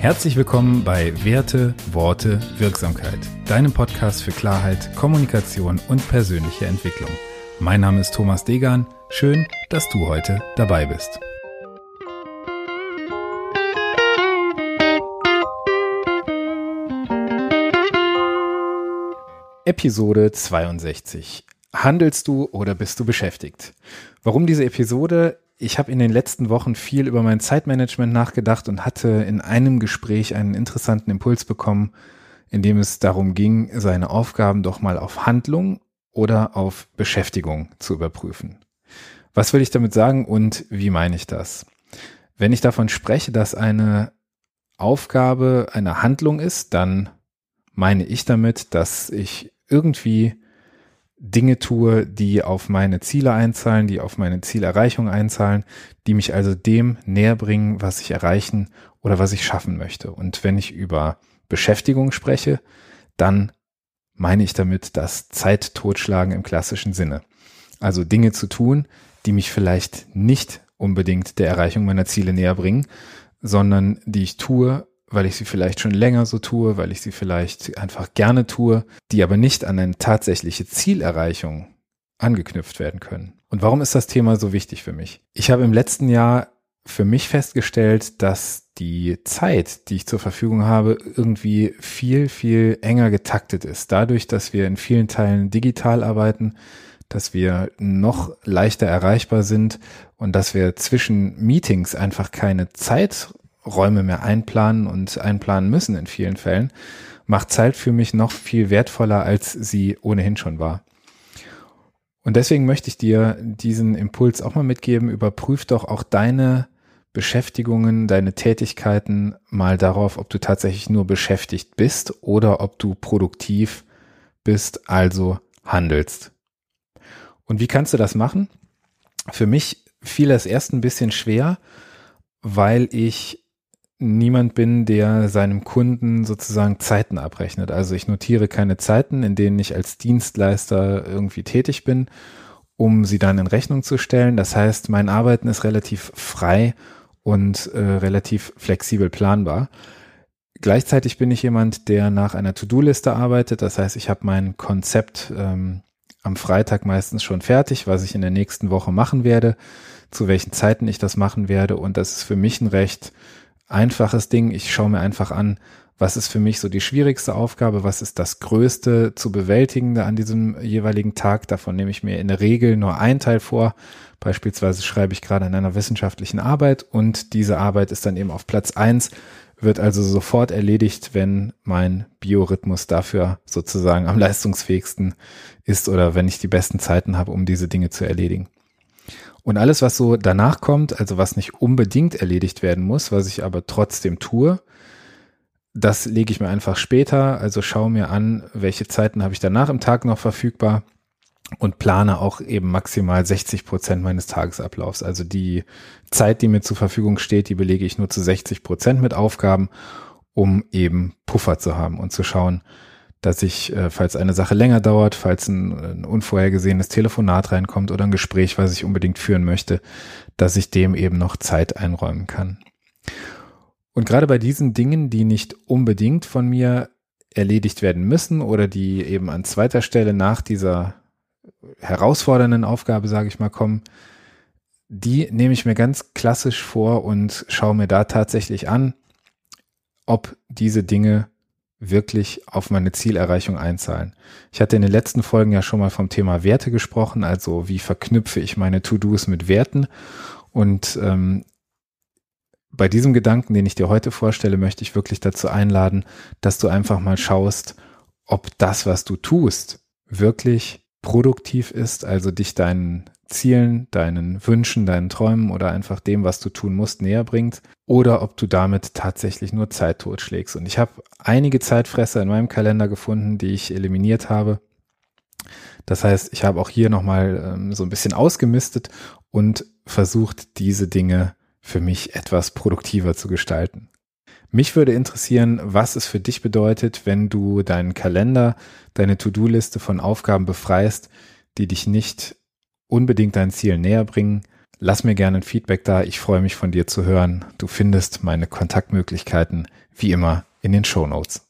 Herzlich willkommen bei Werte, Worte, Wirksamkeit, deinem Podcast für Klarheit, Kommunikation und persönliche Entwicklung. Mein Name ist Thomas Degan. Schön, dass du heute dabei bist. Episode 62. Handelst du oder bist du beschäftigt? Warum diese Episode? Ich habe in den letzten Wochen viel über mein Zeitmanagement nachgedacht und hatte in einem Gespräch einen interessanten Impuls bekommen, in dem es darum ging, seine Aufgaben doch mal auf Handlung oder auf Beschäftigung zu überprüfen. Was will ich damit sagen und wie meine ich das? Wenn ich davon spreche, dass eine Aufgabe eine Handlung ist, dann meine ich damit, dass ich irgendwie Dinge tue, die auf meine Ziele einzahlen, die auf meine Zielerreichung einzahlen, die mich also dem näher bringen, was ich erreichen oder was ich schaffen möchte. Und wenn ich über Beschäftigung spreche, dann meine ich damit das Zeit totschlagen im klassischen Sinne. Also Dinge zu tun, die mich vielleicht nicht unbedingt der Erreichung meiner Ziele näher bringen, sondern die ich tue, weil ich sie vielleicht schon länger so tue, weil ich sie vielleicht einfach gerne tue, die aber nicht an eine tatsächliche Zielerreichung angeknüpft werden können. Und warum ist das Thema so wichtig für mich? Ich habe im letzten Jahr für mich festgestellt, dass die Zeit, die ich zur Verfügung habe, irgendwie viel, viel enger getaktet ist. Dadurch, dass wir in vielen Teilen digital arbeiten, dass wir noch leichter erreichbar sind und dass wir zwischen Meetings einfach keine Zeit Räume mehr einplanen und einplanen müssen in vielen Fällen, macht Zeit für mich noch viel wertvoller, als sie ohnehin schon war. Und deswegen möchte ich dir diesen Impuls auch mal mitgeben. Überprüf doch auch deine Beschäftigungen, deine Tätigkeiten mal darauf, ob du tatsächlich nur beschäftigt bist oder ob du produktiv bist, also handelst. Und wie kannst du das machen? Für mich fiel es erst ein bisschen schwer, weil ich niemand bin, der seinem Kunden sozusagen Zeiten abrechnet. Also ich notiere keine Zeiten, in denen ich als Dienstleister irgendwie tätig bin, um sie dann in Rechnung zu stellen. Das heißt, mein Arbeiten ist relativ frei und äh, relativ flexibel planbar. Gleichzeitig bin ich jemand, der nach einer To-Do-Liste arbeitet. Das heißt, ich habe mein Konzept ähm, am Freitag meistens schon fertig, was ich in der nächsten Woche machen werde, zu welchen Zeiten ich das machen werde. Und das ist für mich ein recht einfaches Ding. Ich schaue mir einfach an, was ist für mich so die schwierigste Aufgabe, was ist das Größte zu bewältigende an diesem jeweiligen Tag. Davon nehme ich mir in der Regel nur ein Teil vor. Beispielsweise schreibe ich gerade an einer wissenschaftlichen Arbeit und diese Arbeit ist dann eben auf Platz eins, wird also sofort erledigt, wenn mein Biorhythmus dafür sozusagen am leistungsfähigsten ist oder wenn ich die besten Zeiten habe, um diese Dinge zu erledigen. Und alles, was so danach kommt, also was nicht unbedingt erledigt werden muss, was ich aber trotzdem tue, das lege ich mir einfach später, also schaue mir an, welche Zeiten habe ich danach im Tag noch verfügbar und plane auch eben maximal 60 Prozent meines Tagesablaufs. Also die Zeit, die mir zur Verfügung steht, die belege ich nur zu 60 Prozent mit Aufgaben, um eben Puffer zu haben und zu schauen, dass ich, äh, falls eine Sache länger dauert, falls ein, ein, unvorhergesehenes Telefonat reinkommt oder ein Gespräch, was ich unbedingt führen möchte, dass ich dem eben noch Zeit einräumen kann. Und gerade bei diesen Dingen, die nicht unbedingt von mir erledigt werden müssen oder die eben an zweiter Stelle nach dieser herausfordernden Aufgabe, sage ich mal, kommen, die nehme ich mir ganz klassisch vor und schaue mir da tatsächlich an, ob diese Dinge wirklich auf meine Zielerreichung einzahlen. Ich hatte in den letzten Folgen ja schon mal vom Thema Werte gesprochen, also wie verknüpfe ich meine To-Dos mit Werten. Und ähm, bei diesem Gedanken, den ich dir heute vorstelle, möchte ich wirklich dazu einladen, dass du einfach mal schaust, ob das, was du tust, wirklich produktiv ist, also dich deinen Zielen, deinen Wünschen, deinen Träumen oder einfach dem, was du tun musst, näher bringt oder ob du damit tatsächlich nur Zeit totschlägst. Und ich habe einige Zeitfresser in meinem Kalender gefunden, die ich eliminiert habe. Das heißt, ich habe auch hier nochmal ähm, so ein bisschen ausgemistet und versucht, diese Dinge für mich etwas produktiver zu gestalten. Mich würde interessieren, was es für dich bedeutet, wenn du deinen Kalender, deine To-Do-Liste von Aufgaben befreist, die dich nicht unbedingt dein Ziel näher bringen. Lass mir gerne ein Feedback da. Ich freue mich von dir zu hören. Du findest meine Kontaktmöglichkeiten wie immer in den Show Notes.